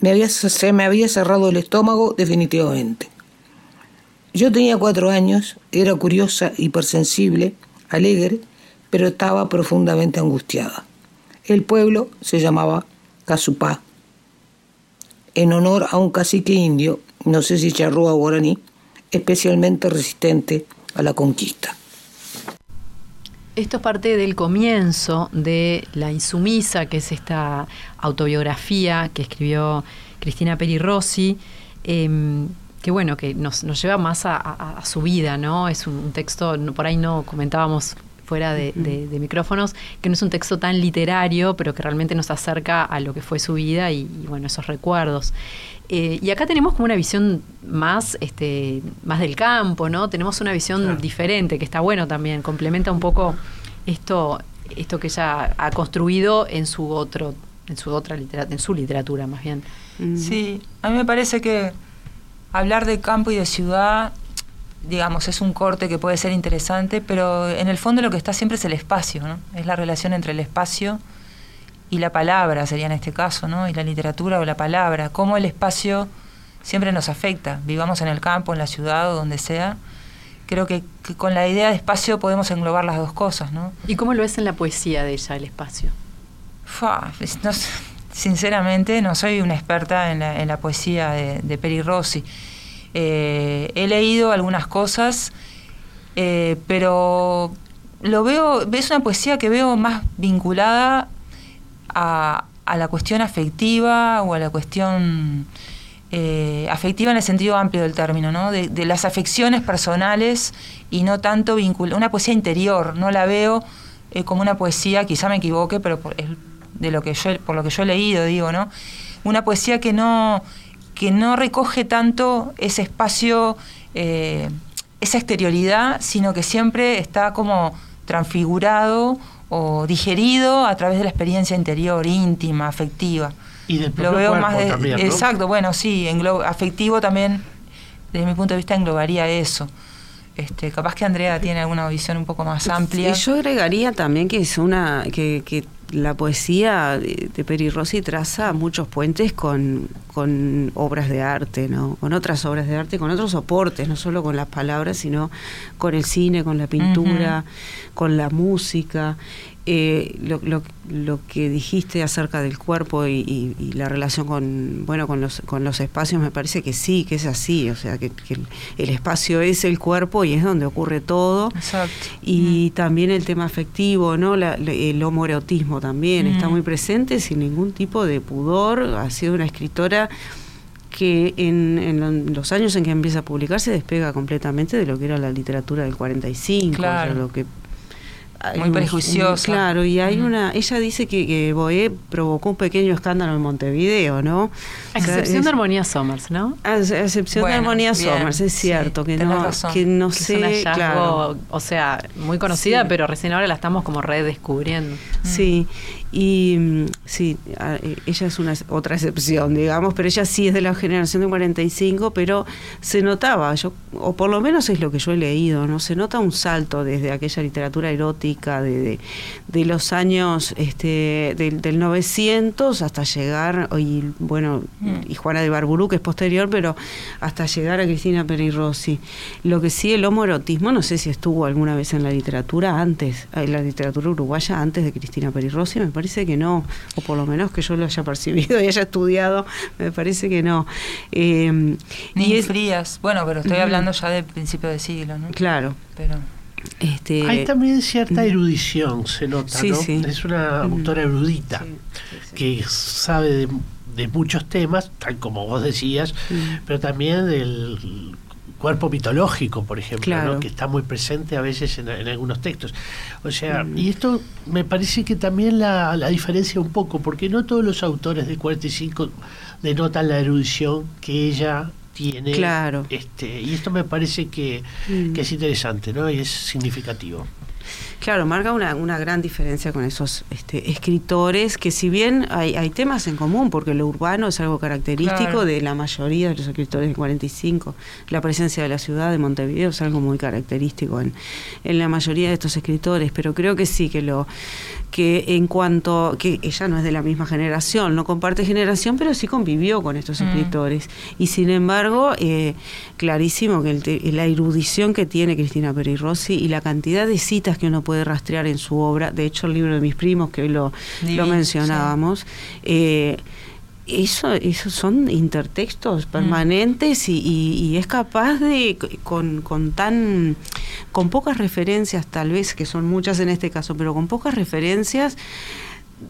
E: Me había, se me había cerrado el estómago definitivamente. Yo tenía cuatro años, era curiosa, hipersensible, alegre, pero estaba profundamente angustiada. El pueblo se llamaba Casupá, en honor a un cacique indio, no sé si charrúa o guaraní, especialmente resistente a la conquista.
A: Esto es parte del comienzo de La Insumisa, que es esta autobiografía que escribió Cristina Peri Rossi, em, que bueno, que nos, lleva más a, su vida, ¿no? Es un, texto, por ahí no comentábamos fuera de, micrófonos, que no es un texto tan literario, pero que realmente nos acerca a lo que fue su vida y, bueno, esos recuerdos. Eh, y acá tenemos como una visión más, este, más del campo, ¿no? Tenemos una visión diferente, que está bueno también, complementa un poco esto, esto que ella ha construido en su otro, en su otra literatura, en su literatura más bien.
D: Mm. Sí, a mí me parece que hablar de campo y de ciudad, digamos, es un corte que puede ser interesante, pero en el fondo lo que está siempre es el espacio, ¿no? Es la relación entre el espacio y la palabra sería en este caso, ¿no? Y la literatura o la palabra, cómo el espacio siempre nos afecta, vivamos en el campo, en la ciudad o donde sea. Creo que, con la idea de espacio podemos englobar las dos cosas, ¿no?
A: ¿Y cómo lo es en la poesía de ella, el espacio?
D: sinceramente, no soy una experta en la, poesía de, Peri Rossi. Eh, he leído algunas cosas, eh, pero lo veo, es una poesía que veo más vinculada a, la cuestión afectiva o a la cuestión eh, afectiva en el sentido amplio del término, ¿no? De, las afecciones personales y no tanto vinculada, una poesía interior, no la veo como una poesía, quizá me equivoque, pero por, de lo que yo, por lo que yo he leído, digo, ¿no? Una poesía que no, que no recoge tanto ese espacio, eh, esa exterioridad, sino que siempre está como transfigurado o digerido a través de la experiencia interior, íntima, afectiva.
B: Y del
D: lo veo más de-
B: también, ¿no?
D: exacto, bueno, sí, afectivo también, desde mi punto de vista englobaría eso. Este, capaz que Andrea tiene alguna visión un poco más amplia.
C: Y yo agregaría también que es una que, que la poesía de, de Peri Rossi traza muchos puentes con, con obras de arte, ¿no? Con otras obras de arte, con otros soportes, no solo con las palabras, sino con el cine, con la pintura, con la música. Eh, lo, lo, lo que dijiste acerca del cuerpo y, y- y la relación con bueno con los con los espacios me parece que sí que es así o sea que, que el, el espacio es el cuerpo y es donde ocurre todo
D: Exacto.
C: y también el tema afectivo, ¿no? La- el homoerotismo también está
D: Mm.
C: muy presente sin ningún tipo de pudor. Ha sido una escritora que en, en lo- los años en que empieza a publicarse despega completamente de lo que era la literatura del 45,
D: Claro.
C: o sea, lo que
D: Muy prejuiciosa.
C: claro, y hay
D: Mm.
C: una ella dice que, que Boé provocó un pequeño escándalo en Montevideo, ¿no?
A: A
C: O sea,
A: excepción
C: es-
A: de Armonía Somers, ¿no?
C: a a excepción de Armonía
D: bien,
C: Somers, es
D: sí,
C: cierto que no
D: razón.
C: que no
A: Que
C: sé,
A: es un hallazgo,
C: claro.
A: o sea, muy conocida,
C: Sí.
A: pero recién ahora la estamos como redescubriendo.
C: Sí, y mm, sí, eh, ella es una otra excepción, digamos, pero ella sí es de la generación de 45, pero se notaba, yo o por lo menos es lo que yo he leído, no se nota un salto desde aquella literatura erótica de, de, de los años este del, del 900 hasta llegar y bueno,
D: Mm.
C: y Juana de Barburú que es posterior, pero hasta llegar a Cristina Peri Rossi. Lo que sí el homoerotismo no sé si estuvo alguna vez en la literatura antes, en la literatura uruguaya antes de Cristina Peri Rossi, me parece que no, o por lo menos que yo lo haya percibido y haya estudiado, me parece que no. Eh,
D: Ni
C: y es
D: frías. Bueno, pero estoy hablando ya del principio de siglo, ¿no?
C: claro,
D: Pero
C: este
B: Hay también cierta erudición, se nota,
C: Sí,
B: ¿no?
C: sí.
B: Es una
C: Mm.
B: autora erudita
C: Sí, sí, sí.
B: que sabe de, de muchos temas, tal como vos decías,
C: Mm.
B: pero también del cuerpo mitológico, por ejemplo,
C: Claro.
B: ¿no? que está muy presente a veces en, en algunos textos. O sea,
C: Mm.
B: y esto me parece que también la, la diferencia un poco, porque no todos los autores de 45 denotan la erudición que ella tiene.
C: Claro.
B: Este, y esto me parece que,
C: Mm.
B: que es interesante, ¿no? Y es significativo.
C: Claro, marca una, una gran diferencia con esos este, escritores que si bien hay, hay temas en común, porque lo urbano es algo característico
D: Claro.
C: de la mayoría de los escritores del 45, la presencia de la ciudad de Montevideo es algo muy característico en, en la mayoría de estos escritores, pero creo que sí, que lo que en cuanto, que ella no es de la misma generación, no comparte generación, pero sí convivió con estos
D: Mm.
C: escritores. Y sin embargo, eh, clarísimo que el la erudición que tiene Cristina Peri Rossi y la cantidad de citas que uno puede rastrear en su obra, de hecho el libro de mis primos, que hoy lo, lo mencionábamos, eh, eso, eso son intertextos permanentes y, y- y es capaz de, con, con tan, con pocas referencias tal vez, que son muchas en este caso, pero con pocas referencias,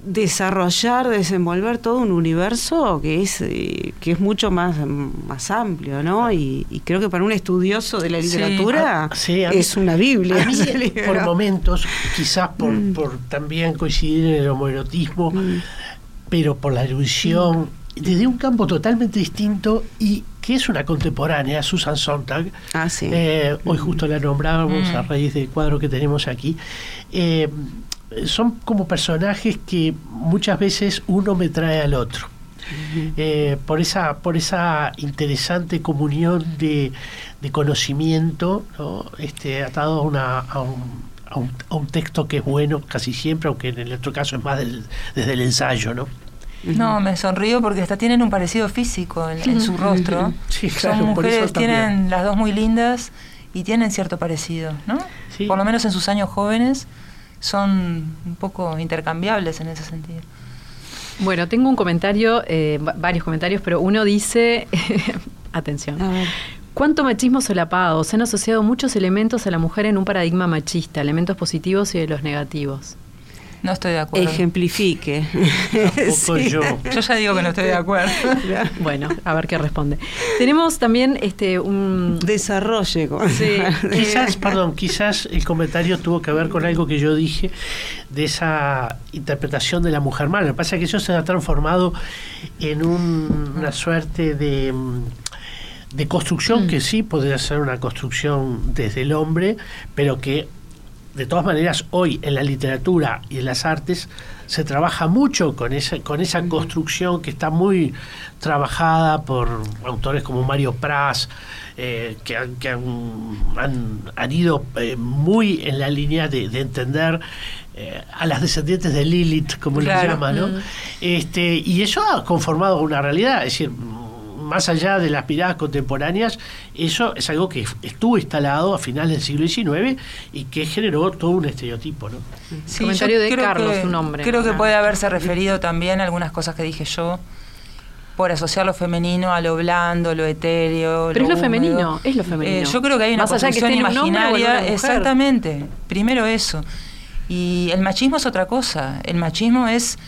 C: desarrollar, desenvolver todo un universo que es, eh, que es mucho más, más amplio, ¿no? Y, y creo que para un estudioso de la
D: Sí.
C: literatura
B: Ah, sí, a mí-
C: es una Biblia.
B: A mí, <laughs> por momentos, quizás por,
C: Mm.
B: por también coincidir en el homoerotismo,
C: Mm.
B: pero por la erudición, desde un campo totalmente distinto y que es una contemporánea, Susan Sontag.
C: Ah, sí.
B: Eh, hoy justo la nombrábamos
D: Mm.
B: a raíz del cuadro que tenemos aquí. Eh, son como personajes que muchas veces uno me trae al otro. Eh, por esa por esa interesante comunión de, de conocimiento ¿no? este atado a, una, a, un, a, un, a un texto que es bueno casi siempre aunque en el otro caso es más del- desde el ensayo no
D: No, me sonrío porque hasta tienen un parecido físico en, en su rostro.
B: Sí, claro,
D: Son
B: por eso
D: mujeres,
B: también.
D: tienen las dos muy lindas y tienen cierto parecido, ¿no?
B: Sí.
D: Por lo menos en sus años jóvenes son un poco intercambiables en ese sentido.
A: Bueno, tengo un comentario, eh, va- varios comentarios, pero uno dice, <laughs> atención. ¿cuánto machismo solapado? Se han asociado muchos elementos a la mujer en un paradigma machista, elementos positivos y de los negativos.
D: No estoy de acuerdo.
C: Ejemplifique.
B: Tampoco <laughs>
C: Sí.
B: yo.
D: Yo ya digo que no estoy de acuerdo. <laughs>
A: Bueno, a ver qué responde. Tenemos también este un
C: Desarrolle. con-
A: Sí. <laughs>
B: Quizás, perdón, quizás el comentario tuvo que ver con algo que yo dije de esa interpretación de la mujer mala. Lo que pasa es que eso se ha transformado en un- una suerte de, mm, de construcción que sí podría ser una construcción desde el hombre, pero que de todas maneras, hoy en la literatura y en las artes se trabaja mucho con esa, con esa construcción que está muy trabajada por autores como Mario Pras, eh, que, han, que han, ido eh, muy en la línea de, entender eh, a las descendientes de Lilith, como le llaman, ¿no? Mm. Este, y eso ha conformado una realidad, es decir, más allá de las miradas contemporáneas, eso es algo que estuvo instalado a finales del siglo XIX y que generó todo un estereotipo. ¿no?
A: Comentario de Carlos,
D: un
A: hombre.
D: Creo que puede haberse referido también a algunas cosas que dije yo por asociar lo femenino a lo blando, lo etéreo.
A: Pero es lo femenino, es lo femenino.
D: Eh, yo creo que hay una construcción imaginaria. exactamente. Primero eso. Y el machismo es otra cosa. El machismo es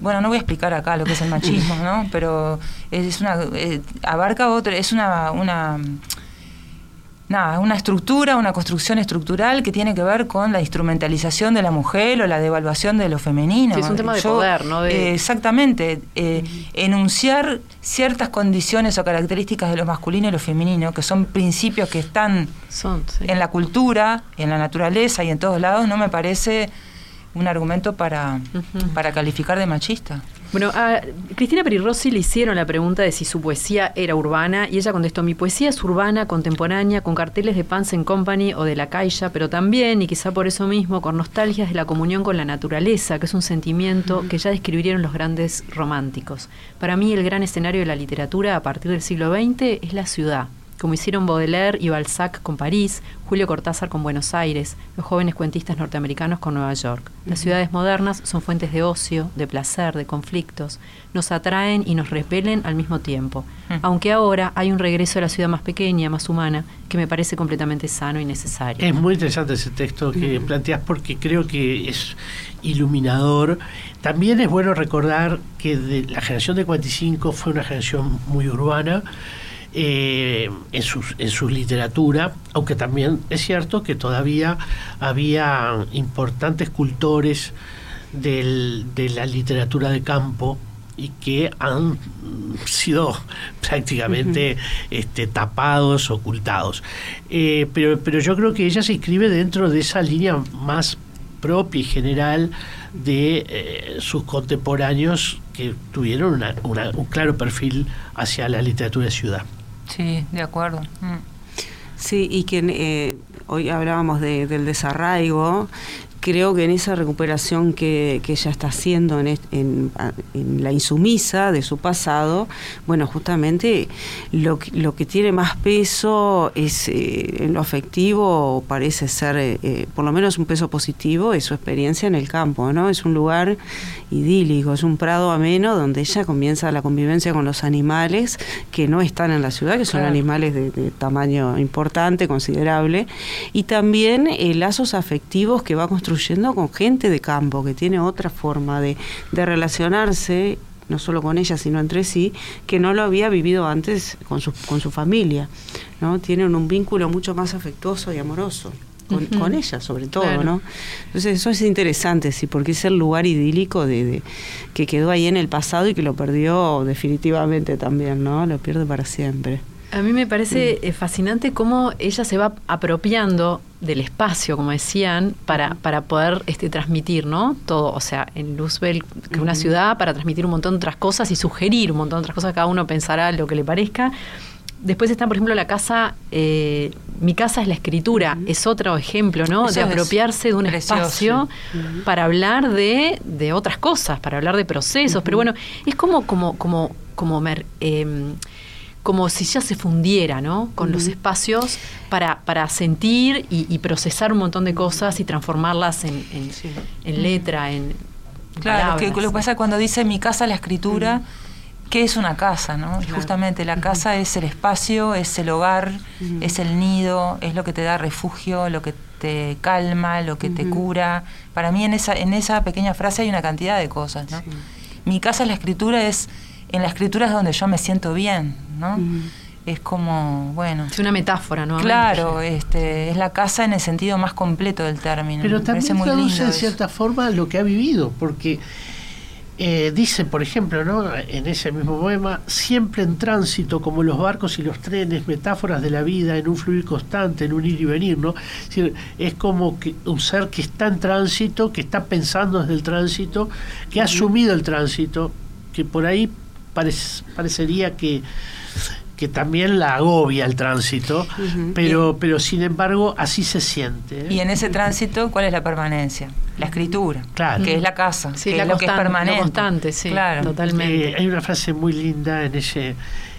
D: bueno, no voy a explicar acá lo que es el machismo, ¿no? <laughs> Pero es una eh, abarca otro, es una, una nada, una estructura, una construcción estructural que tiene que ver con la instrumentalización de la mujer o la devaluación de lo femenino.
A: es un tema de poder, ¿no?
D: Eh, exactamente. Eh, enunciar ciertas condiciones o características de lo masculino y lo femenino, que son principios que están en la cultura, en la naturaleza y en todos lados, no me parece un argumento para, para calificar de machista.
A: Bueno, a Cristina Perirossi le hicieron la pregunta de si su poesía era urbana y ella contestó, mi poesía es urbana, contemporánea, con carteles de Pants Company o de La Caixa, pero también, y quizá por eso mismo, con nostalgias de la comunión con la naturaleza, que es un sentimiento que ya describieron los grandes románticos. Para mí el gran escenario de la literatura a partir del siglo XX es la ciudad como hicieron Baudelaire y Balzac con París, Julio Cortázar con Buenos Aires, los jóvenes cuentistas norteamericanos con Nueva York. Las ciudades modernas son fuentes de ocio, de placer, de conflictos, nos atraen y nos repelen al mismo tiempo, aunque ahora hay un regreso a la ciudad más pequeña, más humana, que me parece completamente sano y necesario.
B: Es muy interesante ese texto que planteas porque creo que es iluminador. También es bueno recordar que de la generación de 45 fue una generación muy urbana eh, en, su, en su literatura, aunque también es cierto que todavía había importantes cultores de la literatura de campo y que han sido <laughs> prácticamente este, tapados, ocultados. Eh, pero, pero yo creo que ella se inscribe dentro de esa línea más propia y general de eh, sus contemporáneos que tuvieron un claro perfil hacia la literatura de ciudad.
D: Sí, de acuerdo. Mm.
C: Sí, y que eh, hoy hablábamos de, del desarraigo creo que en esa recuperación que, ella está haciendo en, en, la insumisa de su pasado, bueno, justamente lo, lo que tiene más peso es eh, en lo afectivo, parece ser eh, eh, por lo menos un peso positivo, es su experiencia en el campo, ¿no? Es un lugar idílico, es un prado ameno donde ella comienza la convivencia con los animales que no están en la ciudad, que son animales de, de, tamaño importante, considerable, y también lazos afectivos que va construyendo construyendo con gente de campo que tiene otra forma de, relacionarse no solo con ella, sino entre sí, que no lo había vivido antes con su, con su familia. ¿no? Tienen un vínculo mucho más afectuoso y amoroso. Con, ella sobre todo, ¿no? Entonces eso es interesante, sí, porque es el lugar idílico de, que quedó ahí en el pasado y que lo perdió definitivamente también, ¿no? Lo pierde para siempre.
A: A mí me parece eh, fascinante cómo ella se va apropiando del espacio, como decían, para, para poder este, transmitir, ¿no? Todo, o sea, en Luzbel, que es una ciudad, para transmitir un montón de otras cosas y sugerir un montón de otras cosas, cada uno pensará lo que le parezca. Después está, por ejemplo, la casa, eh, mi casa es la escritura, es otro ejemplo, ¿no? de apropiarse de un espacio para hablar de, de, otras cosas, para hablar de procesos. Pero bueno, es como, como, como, como em, como si ya se fundiera ¿no? con los espacios para, para sentir y, procesar un montón de cosas y transformarlas en, en, letra, en...
D: Claro, que lo que pasa cuando dice mi casa la escritura, ¿qué es una casa? ¿no? Justamente la casa es el espacio, es el hogar, es el nido, es lo que te da refugio, lo que te calma, lo que te cura. Para mí en esa, en esa pequeña frase hay una cantidad de cosas. ¿no? Mi casa la escritura es en la escritura es donde yo me siento bien, ¿no? Es como, bueno.
A: Es una metáfora, ¿no?
D: Claro, este, es la casa en el sentido más completo del término.
B: Pero también traduce en cierta forma lo que ha vivido, porque eh, dice, por ejemplo, ¿no? en ese mismo poema, siempre en tránsito, como los barcos y los trenes, metáforas de la vida, en un fluir constante, en un ir y venir, ¿no? Es, decir, es como que un ser que está en tránsito, que está pensando desde el tránsito, que ha asumido el tránsito, que por ahí parecería que que también la agobia el tránsito, pero, pero sin embargo así se siente.
D: ¿eh? Y en ese tránsito, ¿cuál es la permanencia? La escritura,
B: claro.
D: que es la casa,
A: sí,
D: que
A: la
D: es lo que es permanente.
A: constante, sí, claro. totalmente.
B: Eh, hay una frase muy linda en ese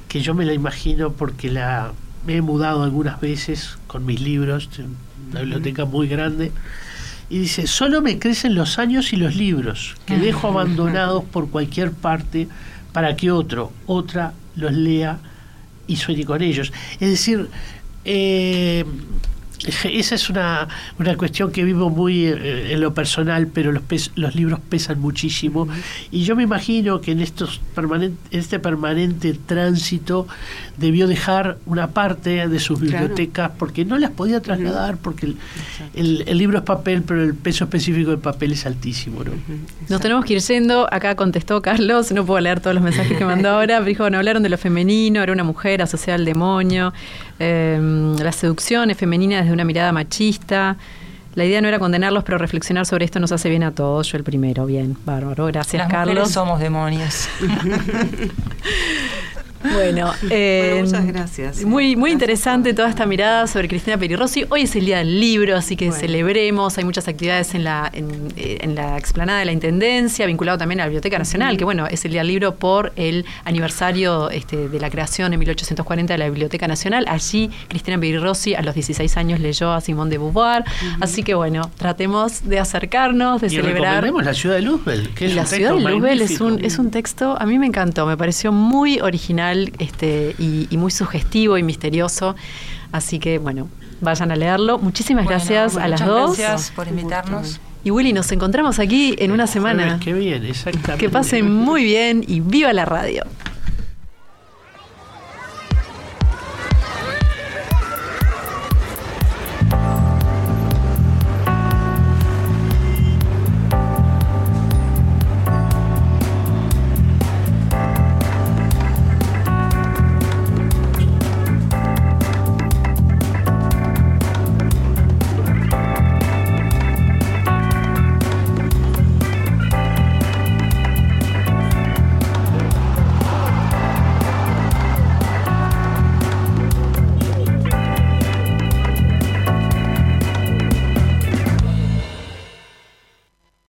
B: que yo me la imagino porque la me he mudado algunas veces con mis libros, una biblioteca muy grande. Y dice, solo me crecen los años y los libros, que dejo abandonados por cualquier parte para que otro, otra los lea y sueñe con ellos. Es decir, eh, esa es una, una cuestión que vivo muy eh, en lo personal, pero los, los libros pesan muchísimo. Y yo me imagino que en, estos permanente, este permanente tránsito debió dejar una parte de sus bibliotecas porque no las podía trasladar, porque el, el, libro es papel, pero el peso específico del papel es altísimo. ¿no?
A: Nos tenemos que ir yendo. Acá contestó Carlos, no puedo leer todos los mensajes que mandó ahora. <laughs> Dijo, bueno, hablaron de lo femenino, era una mujer asociada al demonio, eh, la seducción es femenina de una mirada machista. La idea no era condenarlos, pero reflexionar sobre esto nos hace bien a todos. Yo el primero, bien, bárbaro. Gracias,
D: Las
A: Carlos.
D: somos demonios. <laughs>
A: Bueno,
C: eh, muchas gracias.
A: Muy, muy interesante toda esta mirada sobre Cristina Perirossi. Hoy es el día del libro, así que celebremos. Hay muchas actividades en la, eh, en, la explanada de la Intendencia, vinculado también a la Biblioteca Nacional, que bueno, es el día del libro por el aniversario este, de la creación en 1840 de la Biblioteca Nacional. Allí Cristina Perirossi a los 16 años leyó a Simón de Beauvoir. Así que bueno, tratemos de acercarnos, de
B: y
A: celebrar.
B: la ciudad de Luzbel, que es
A: la
B: un
A: ciudad
B: texto
A: de Luzbel es un, es un texto, a mí me encantó, me pareció muy original este, y, muy sugestivo y misterioso. Así que, bueno, vayan a leerlo. Muchísimas gracias a las dos.
D: Gracias por invitarnos.
A: Y Willy, nos encontramos aquí en una semana.
B: Que bien, exactamente.
A: Que pasen muy bien y viva la radio.